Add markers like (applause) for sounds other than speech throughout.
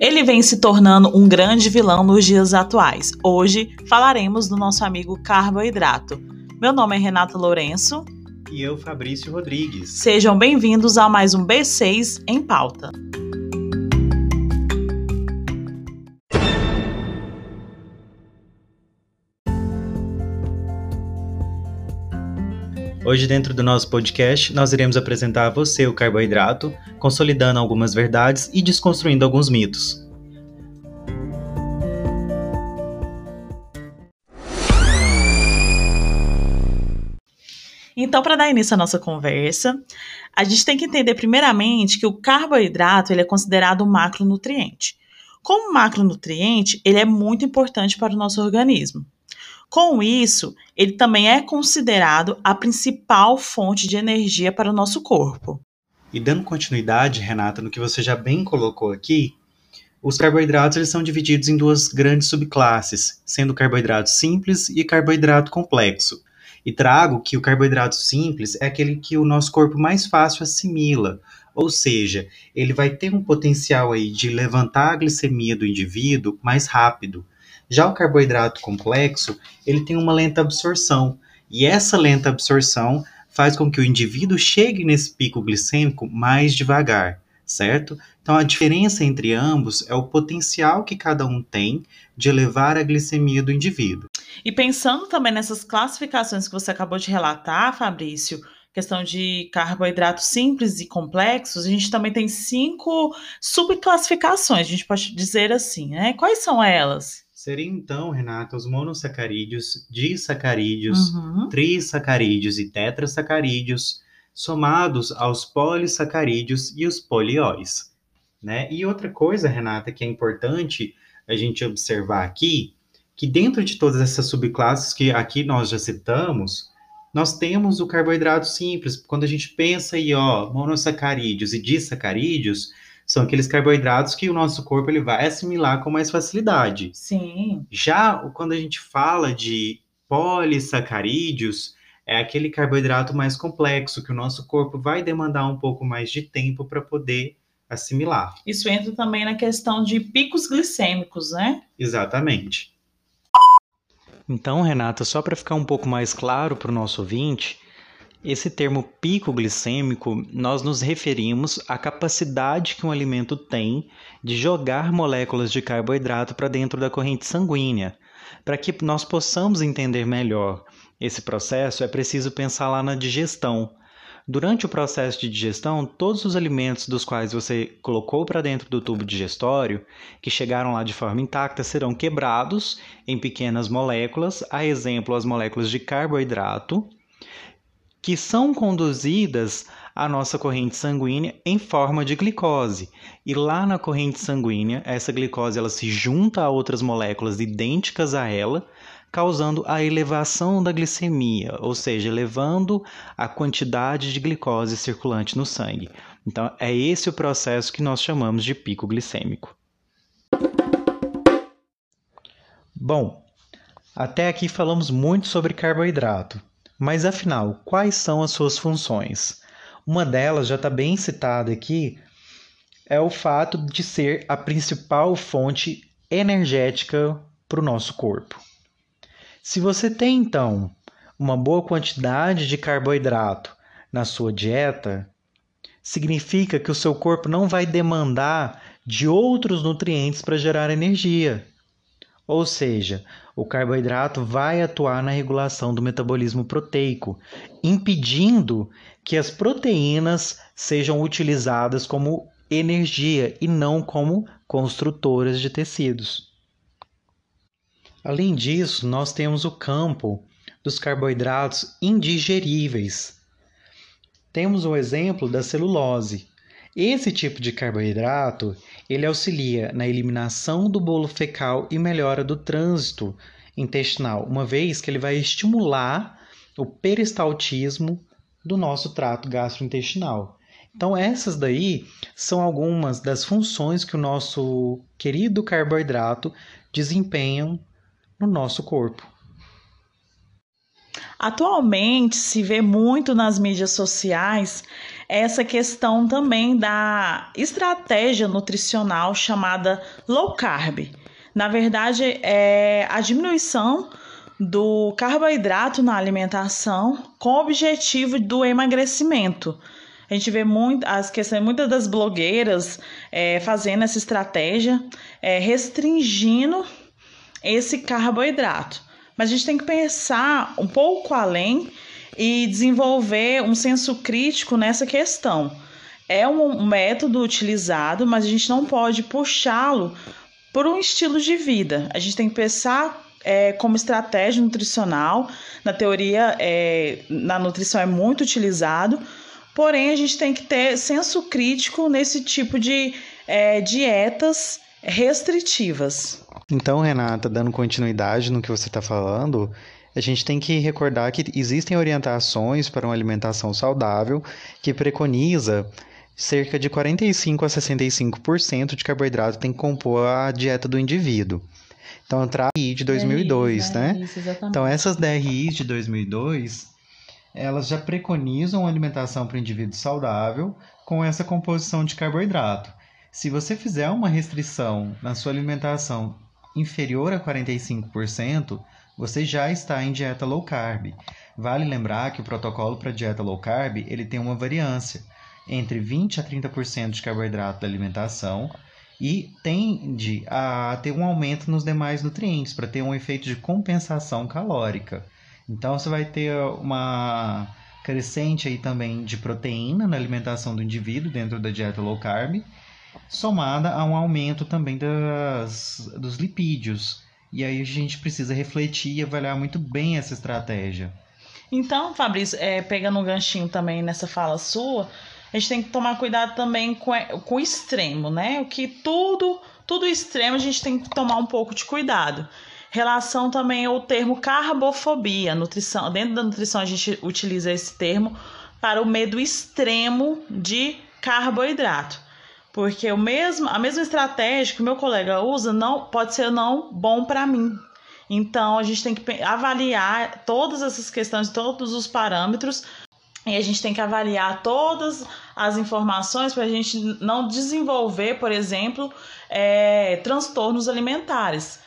Ele vem se tornando um grande vilão nos dias atuais. Hoje falaremos do nosso amigo carboidrato. Meu nome é Renata Lourenço. E eu, Fabrício Rodrigues. Sejam bem-vindos a mais um B6 em pauta. Hoje, dentro do nosso podcast, nós iremos apresentar a você o carboidrato, consolidando algumas verdades e desconstruindo alguns mitos. Então, para dar início à nossa conversa, a gente tem que entender primeiramente que o carboidrato ele é considerado um macronutriente. Como macronutriente, ele é muito importante para o nosso organismo. Com isso, ele também é considerado a principal fonte de energia para o nosso corpo. E dando continuidade, Renata, no que você já bem colocou aqui, os carboidratos eles são divididos em duas grandes subclasses, sendo carboidrato simples e carboidrato complexo. E trago que o carboidrato simples é aquele que o nosso corpo mais fácil assimila, ou seja, ele vai ter um potencial aí de levantar a glicemia do indivíduo mais rápido. Já o carboidrato complexo, ele tem uma lenta absorção, e essa lenta absorção faz com que o indivíduo chegue nesse pico glicêmico mais devagar, certo? Então a diferença entre ambos é o potencial que cada um tem de elevar a glicemia do indivíduo. E pensando também nessas classificações que você acabou de relatar, Fabrício, questão de carboidratos simples e complexos, a gente também tem cinco subclassificações, a gente pode dizer assim, né? Quais são elas? Seriam então, Renata, os monossacarídeos, disacarídeos, uhum. trissacarídeos e tetrasacarídeos, somados aos polissacarídeos e os polióis. Né? E outra coisa, Renata, que é importante a gente observar aqui, que dentro de todas essas subclasses que aqui nós já citamos, nós temos o carboidrato simples. Quando a gente pensa aí, ó, monossacarídeos e disacarídeos, são aqueles carboidratos que o nosso corpo ele vai assimilar com mais facilidade. Sim. Já quando a gente fala de polissacarídeos, é aquele carboidrato mais complexo que o nosso corpo vai demandar um pouco mais de tempo para poder assimilar. Isso entra também na questão de picos glicêmicos, né? Exatamente. Então, Renata, só para ficar um pouco mais claro para o nosso ouvinte, esse termo pico glicêmico, nós nos referimos à capacidade que um alimento tem de jogar moléculas de carboidrato para dentro da corrente sanguínea. Para que nós possamos entender melhor esse processo, é preciso pensar lá na digestão. Durante o processo de digestão, todos os alimentos dos quais você colocou para dentro do tubo digestório, que chegaram lá de forma intacta, serão quebrados em pequenas moléculas, a exemplo, as moléculas de carboidrato, que são conduzidas à nossa corrente sanguínea em forma de glicose. E lá na corrente sanguínea, essa glicose ela se junta a outras moléculas idênticas a ela, causando a elevação da glicemia, ou seja, elevando a quantidade de glicose circulante no sangue. Então, é esse o processo que nós chamamos de pico glicêmico. Bom, até aqui falamos muito sobre carboidrato. Mas afinal, quais são as suas funções? Uma delas já está bem citada aqui, é o fato de ser a principal fonte energética para o nosso corpo. Se você tem então uma boa quantidade de carboidrato na sua dieta, significa que o seu corpo não vai demandar de outros nutrientes para gerar energia. Ou seja, o carboidrato vai atuar na regulação do metabolismo proteico, impedindo que as proteínas sejam utilizadas como energia e não como construtoras de tecidos. Além disso, nós temos o campo dos carboidratos indigeríveis. Temos o exemplo da celulose. Esse tipo de carboidrato ele auxilia na eliminação do bolo fecal e melhora do trânsito intestinal, uma vez que ele vai estimular o peristaltismo do nosso trato gastrointestinal. Então, essas daí são algumas das funções que o nosso querido carboidrato desempenham no nosso corpo. Atualmente se vê muito nas mídias sociais essa questão também da estratégia nutricional chamada low carb. Na verdade, é a diminuição do carboidrato na alimentação com o objetivo do emagrecimento. A gente vê muito, as questões, muitas das blogueiras é, fazendo essa estratégia, é, restringindo esse carboidrato. Mas a gente tem que pensar um pouco além e desenvolver um senso crítico nessa questão. É um método utilizado, mas a gente não pode puxá-lo por um estilo de vida. A gente tem que pensar é, como estratégia nutricional. Na teoria, é, na nutrição é muito utilizado, porém a gente tem que ter senso crítico nesse tipo de é, dietas restritivas. Então, Renata, dando continuidade no que você está falando, a gente tem que recordar que existem orientações para uma alimentação saudável que preconiza cerca de 45 a 65% de carboidrato tem que compor a dieta do indivíduo. Então, DRI de 2002, né? DRIs, então, essas DRIs de 2002, elas já preconizam uma alimentação para o indivíduo saudável com essa composição de carboidrato. Se você fizer uma restrição na sua alimentação inferior a 45%, você já está em dieta low carb. Vale lembrar que o protocolo para dieta low carb ele tem uma variância entre 20 a 30% de carboidrato da alimentação e tende a ter um aumento nos demais nutrientes para ter um efeito de compensação calórica. Então você vai ter uma crescente aí também de proteína na alimentação do indivíduo dentro da dieta low carb somada a um aumento também das, dos lipídios. E aí a gente precisa refletir e avaliar muito bem essa estratégia. Então, Fabrício, é, pegando um ganchinho também nessa fala sua, a gente tem que tomar cuidado também com, com o extremo, né? O que tudo, tudo extremo a gente tem que tomar um pouco de cuidado. Relação também ao termo carbofobia, nutrição. Dentro da nutrição a gente utiliza esse termo para o medo extremo de carboidrato. Porque o mesmo, a mesma estratégia que o meu colega usa não pode ser não bom para mim. Então a gente tem que avaliar todas essas questões, todos os parâmetros e a gente tem que avaliar todas as informações para a gente não desenvolver, por exemplo, é, transtornos alimentares.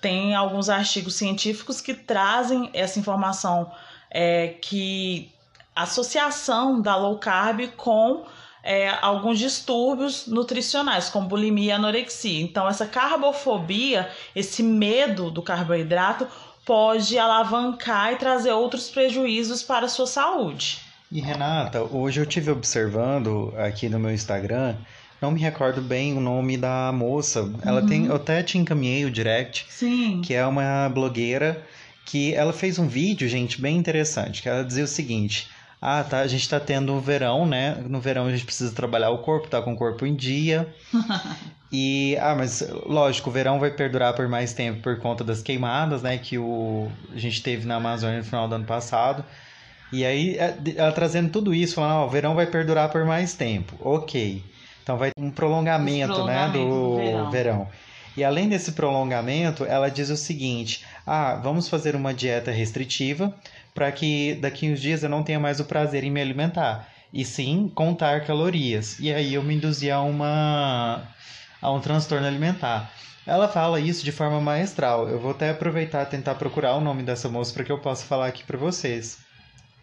Tem alguns artigos científicos que trazem essa informação é, que associação da low carb com é, alguns distúrbios nutricionais, como bulimia e anorexia. Então, essa carbofobia, esse medo do carboidrato, pode alavancar e trazer outros prejuízos para a sua saúde. E Renata, hoje eu tive observando aqui no meu Instagram, não me recordo bem o nome da moça. Ela uhum. tem, eu até te encaminhei o direct, Sim. que é uma blogueira que ela fez um vídeo, gente, bem interessante, que ela dizia o seguinte: ah, tá, a gente tá tendo o verão, né? No verão a gente precisa trabalhar o corpo, tá com o corpo em dia. (laughs) e, ah, mas lógico, o verão vai perdurar por mais tempo por conta das queimadas, né? Que o, a gente teve na Amazônia no final do ano passado. E aí, é, ela trazendo tudo isso, falando, ó, o verão vai perdurar por mais tempo. Ok. Então vai ter um prolongamento, prolongamento né, do, do verão. verão. E além desse prolongamento, ela diz o seguinte: ah, vamos fazer uma dieta restritiva para que daqui uns dias eu não tenha mais o prazer em me alimentar, e sim contar calorias. E aí eu me induzi a uma a um transtorno alimentar. Ela fala isso de forma maestral. Eu vou até aproveitar e tentar procurar o nome dessa moça para que eu possa falar aqui para vocês.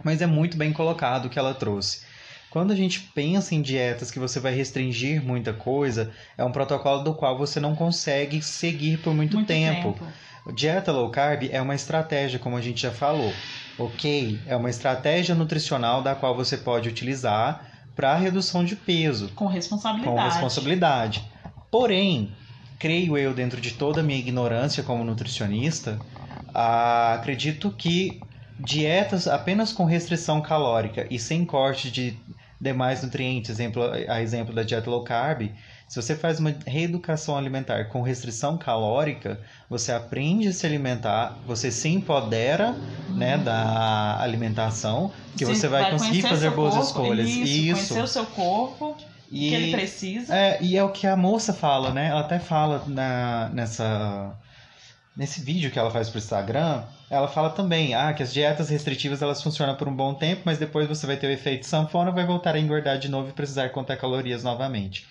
Mas é muito bem colocado o que ela trouxe. Quando a gente pensa em dietas que você vai restringir muita coisa, é um protocolo do qual você não consegue seguir por muito, muito tempo. tempo. Dieta low carb é uma estratégia, como a gente já falou. Ok? É uma estratégia nutricional da qual você pode utilizar para redução de peso. Com responsabilidade. Com responsabilidade. Porém, creio eu, dentro de toda a minha ignorância como nutricionista, ah, acredito que dietas apenas com restrição calórica e sem corte de demais nutrientes, exemplo, a exemplo da dieta low carb, se você faz uma reeducação alimentar com restrição calórica, você aprende a se alimentar, você se empodera né, da alimentação, que você, você vai, vai conseguir fazer boas corpo, escolhas. Isso, isso. Conhecer o seu corpo. E, que ele precisa. É, e é o que a moça fala, né? Ela até fala na, nessa, nesse vídeo que ela faz pro Instagram, ela fala também ah, que as dietas restritivas elas funcionam por um bom tempo, mas depois você vai ter o efeito sanfona, vai voltar a engordar de novo e precisar contar calorias novamente.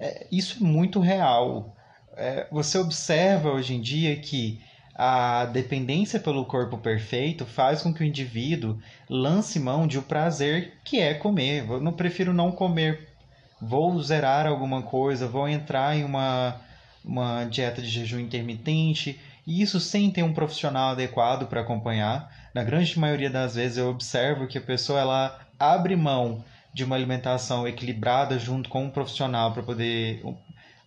É, isso é muito real. É, você observa hoje em dia que a dependência pelo corpo perfeito faz com que o indivíduo lance mão de o um prazer que é comer. Eu não prefiro não comer. Vou zerar alguma coisa, vou entrar em uma, uma dieta de jejum intermitente, e isso sem ter um profissional adequado para acompanhar. Na grande maioria das vezes eu observo que a pessoa ela abre mão de uma alimentação equilibrada junto com um profissional para poder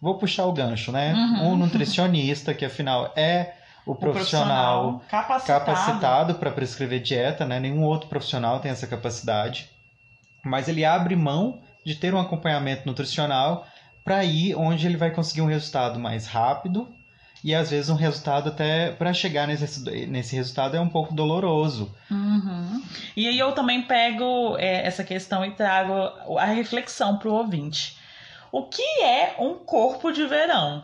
vou puxar o gancho, né? Uhum. Um nutricionista que afinal é o profissional, o profissional capacitado para prescrever dieta, né? Nenhum outro profissional tem essa capacidade. Mas ele abre mão de ter um acompanhamento nutricional para ir onde ele vai conseguir um resultado mais rápido e às vezes um resultado até para chegar nesse, nesse resultado é um pouco doloroso. Uhum. E aí eu também pego é, essa questão e trago a reflexão para o ouvinte. O que é um corpo de verão?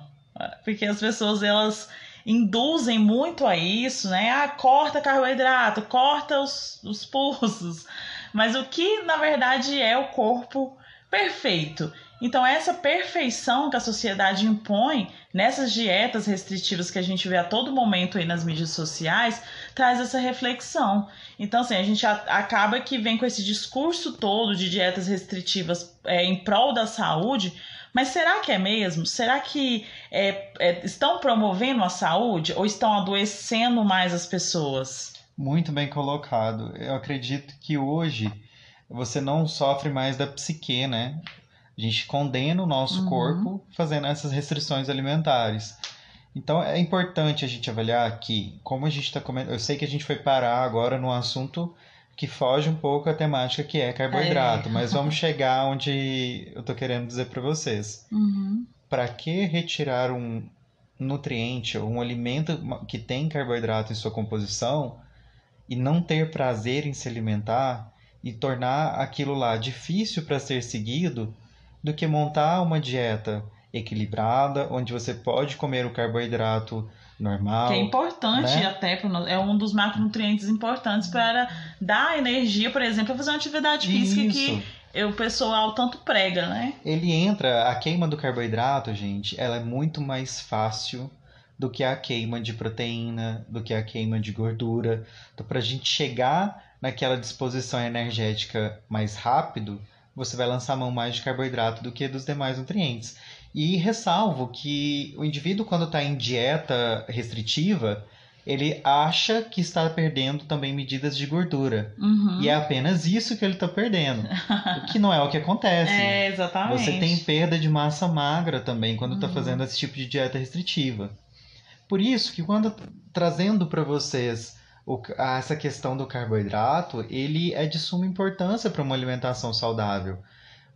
Porque as pessoas elas induzem muito a isso, né? Ah, corta carboidrato, corta os, os pulsos. Mas o que na verdade é o corpo perfeito? Então, essa perfeição que a sociedade impõe nessas dietas restritivas que a gente vê a todo momento aí nas mídias sociais, traz essa reflexão. Então, assim, a gente acaba que vem com esse discurso todo de dietas restritivas é, em prol da saúde, mas será que é mesmo? Será que é, é, estão promovendo a saúde ou estão adoecendo mais as pessoas? Muito bem colocado. Eu acredito que hoje você não sofre mais da psique, né? A gente condena o nosso uhum. corpo fazendo essas restrições alimentares. Então é importante a gente avaliar que, como a gente está comendo. Eu sei que a gente foi parar agora no assunto que foge um pouco a temática que é carboidrato, é. mas vamos chegar onde eu tô querendo dizer para vocês. Uhum. Para que retirar um nutriente ou um alimento que tem carboidrato em sua composição e não ter prazer em se alimentar e tornar aquilo lá difícil para ser seguido do que montar uma dieta equilibrada, onde você pode comer o carboidrato normal. Que é importante né? até, é um dos macronutrientes importantes para dar energia, por exemplo, para fazer uma atividade física Isso. que o pessoal tanto prega, né? Ele entra, a queima do carboidrato, gente, ela é muito mais fácil do que a queima de proteína, do que a queima de gordura. Então, para a gente chegar naquela disposição energética mais rápido, você vai lançar mão mais de carboidrato do que dos demais nutrientes. E ressalvo que o indivíduo, quando está em dieta restritiva, ele acha que está perdendo também medidas de gordura. Uhum. E é apenas isso que ele está perdendo. o que não é o que acontece. (laughs) É, exatamente. Você tem perda de massa magra também quando está uhum. fazendo esse tipo de dieta restritiva. Por isso que quando trazendo para vocês o, essa questão do carboidrato, ele é de suma importância para uma alimentação saudável.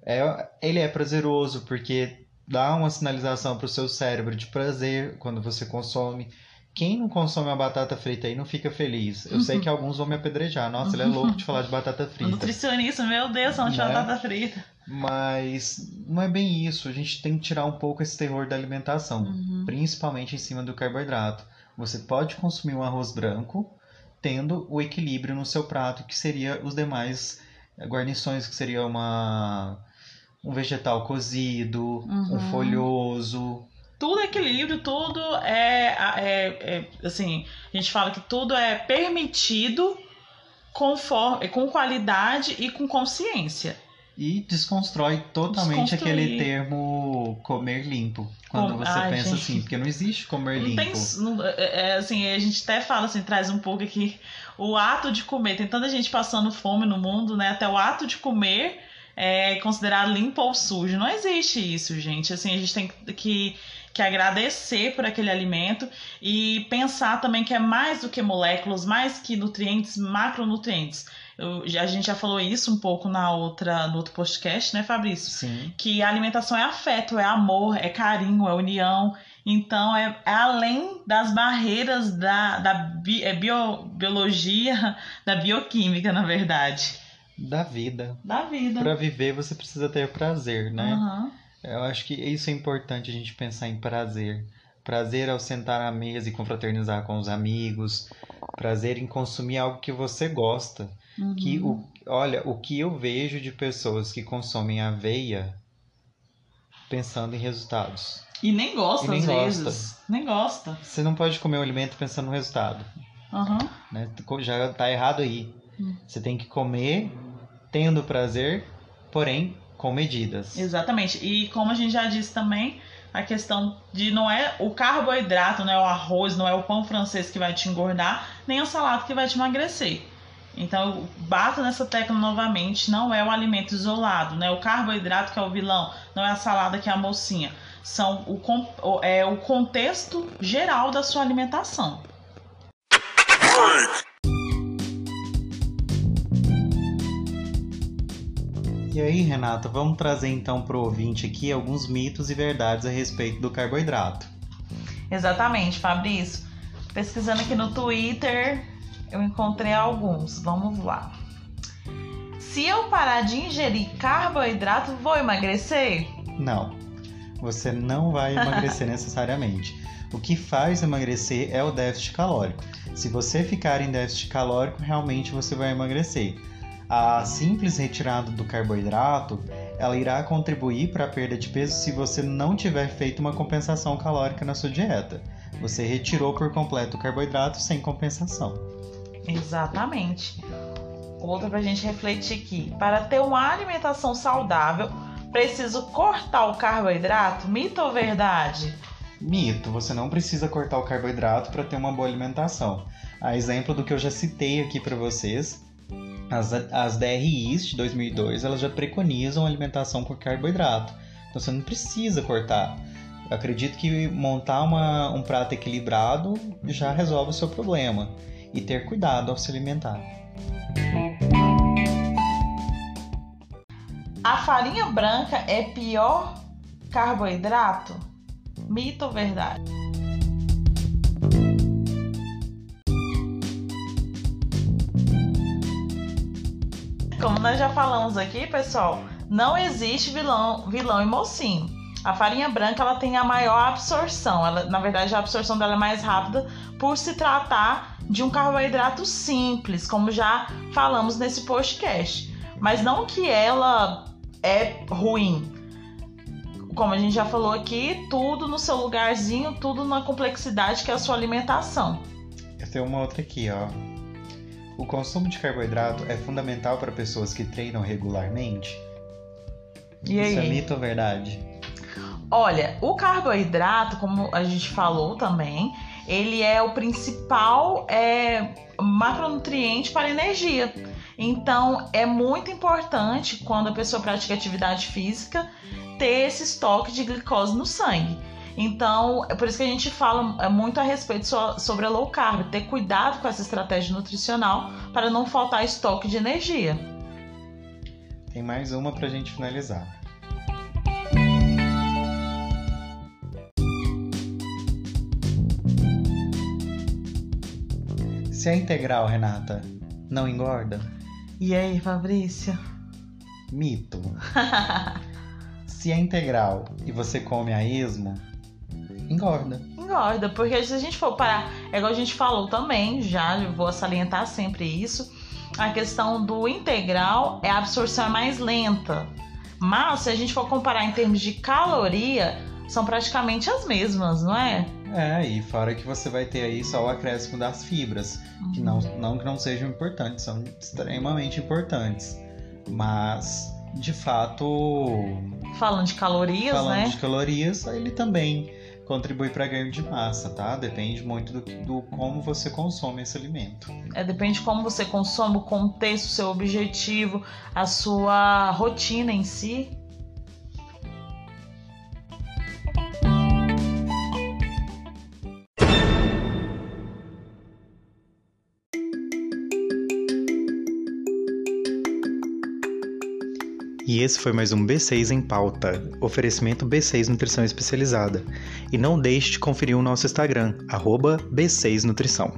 É, ele é prazeroso porque dá uma sinalização para o seu cérebro de prazer quando você consome. Quem não consome uma batata frita aí não fica feliz. Eu uhum. sei que alguns vão me apedrejar. Nossa, ele é (laughs) louco de falar de batata frita. Nutricionista, meu Deus, não de né? batata frita. Mas não é bem isso. A gente tem que tirar um pouco esse terror da alimentação, uhum. principalmente em cima do carboidrato. Você pode consumir um arroz branco, tendo o equilíbrio no seu prato, que seria os demais guarnições, que seria uma um vegetal cozido, uhum. um folhoso. Tudo é equilíbrio, tudo é, é, é, assim, a gente fala que tudo é permitido conforme, com qualidade e com consciência. E desconstrói totalmente aquele termo comer limpo. Quando Com... você Ai, pensa gente. assim, porque não existe comer não limpo. Tem, não, é, é, assim, a gente até fala assim, traz um pouco aqui o ato de comer. Tem tanta gente passando fome no mundo, né? Até o ato de comer é considerado limpo ou sujo. Não existe isso, gente. Assim, a gente tem que que agradecer por aquele alimento e pensar também que é mais do que moléculas, mais que nutrientes, macronutrientes. Eu, a gente já falou isso um pouco na outra, no outro podcast, né, Fabrício? Sim. Que a alimentação é afeto, é amor, é carinho, é união. Então, é, é além das barreiras da, da bi, é bio, biologia, (laughs) da bioquímica, na verdade. Da vida. Da vida. Para viver, você precisa ter prazer, né? Uhum. Eu acho que isso é importante a gente pensar em prazer. Prazer ao sentar à mesa e confraternizar com os amigos, prazer em consumir algo que você gosta. Uhum. Que o, olha, o que eu vejo de pessoas que consomem aveia pensando em resultados. E nem gosta, e nem às gosta. vezes. Nem gosta. Você não pode comer um alimento pensando no resultado. Uhum. Né? Já tá errado aí. Uhum. Você tem que comer tendo prazer, porém com medidas. Exatamente. E como a gente já disse também, a questão de não é o carboidrato, não é o arroz, não é o pão francês que vai te engordar, nem a salada que vai te emagrecer. Então eu bato nessa tecla novamente, não é o alimento isolado, né? O carboidrato que é o vilão, não é a salada que é a mocinha. São o, é o contexto geral da sua alimentação. E aí, Renata, vamos trazer então para o ouvinte aqui alguns mitos e verdades a respeito do carboidrato. Exatamente, Fabrício. Pesquisando aqui no Twitter, eu encontrei alguns. Vamos lá. Se eu parar de ingerir carboidrato, vou emagrecer? Não. Você não vai emagrecer (laughs) necessariamente. O que faz emagrecer é o déficit calórico. Se você ficar em déficit calórico, realmente você vai emagrecer a simples retirada do carboidrato ela irá contribuir para a perda de peso se você não tiver feito uma compensação calórica na sua dieta. Você retirou por completo o carboidrato sem compensação. Exatamente. Outra para a gente refletir aqui. Para ter uma alimentação saudável, preciso cortar o carboidrato? Mito ou verdade? Mito, você não precisa cortar o carboidrato para ter uma boa alimentação. A exemplo do que eu já citei aqui para vocês, as, as DRIs de 2002 elas já preconizam alimentação com carboidrato. Então você não precisa cortar. Eu acredito que montar uma, um prato equilibrado já resolve o seu problema. E ter cuidado ao se alimentar. A farinha branca é pior carboidrato? Mito ou verdade? Como nós já falamos aqui, pessoal, não existe vilão, vilão e mocinho. A farinha branca ela tem a maior absorção. Ela, na verdade, a absorção dela é mais rápida por se tratar de um carboidrato simples, como já falamos nesse podcast. Mas não que ela é ruim. Como a gente já falou aqui, tudo no seu lugarzinho, tudo na complexidade que é a sua alimentação. Eu tenho uma outra aqui, ó. O consumo de carboidrato é fundamental para pessoas que treinam regularmente? E Isso é mito ou verdade? Olha, o carboidrato, como a gente falou também, ele é o principal é, macronutriente para energia. Então, é muito importante quando a pessoa pratica atividade física ter esse estoque de glicose no sangue. Então, é por isso que a gente fala é, muito a respeito sobre a low carb, ter cuidado com essa estratégia nutricional para não faltar estoque de energia. Tem mais uma para a gente finalizar. Se é integral, Renata, não engorda? E aí, Fabrício? Mito. (laughs) Se é integral e você come a esmo, engorda. Engorda, porque se a gente for parar, é igual a gente falou também, já vou salientar sempre isso, a questão do integral é a absorção é mais lenta. Mas se a gente for comparar em termos de caloria, são praticamente as mesmas, não é? É, e fora que você vai ter aí só o acréscimo das fibras, uhum. que não, não que não sejam importantes, são extremamente importantes. Mas, de fato. Falando de calorias, falando né? Falando de calorias, ele também contribui para ganho de massa, tá? Depende muito do, do como você consome esse alimento. É, depende de como você consome, o contexto, o seu objetivo, a sua rotina em si. Esse foi mais um B6 em pauta, oferecimento B6 Nutrição Especializada. E não deixe de conferir o nosso Instagram, B6 Nutrição.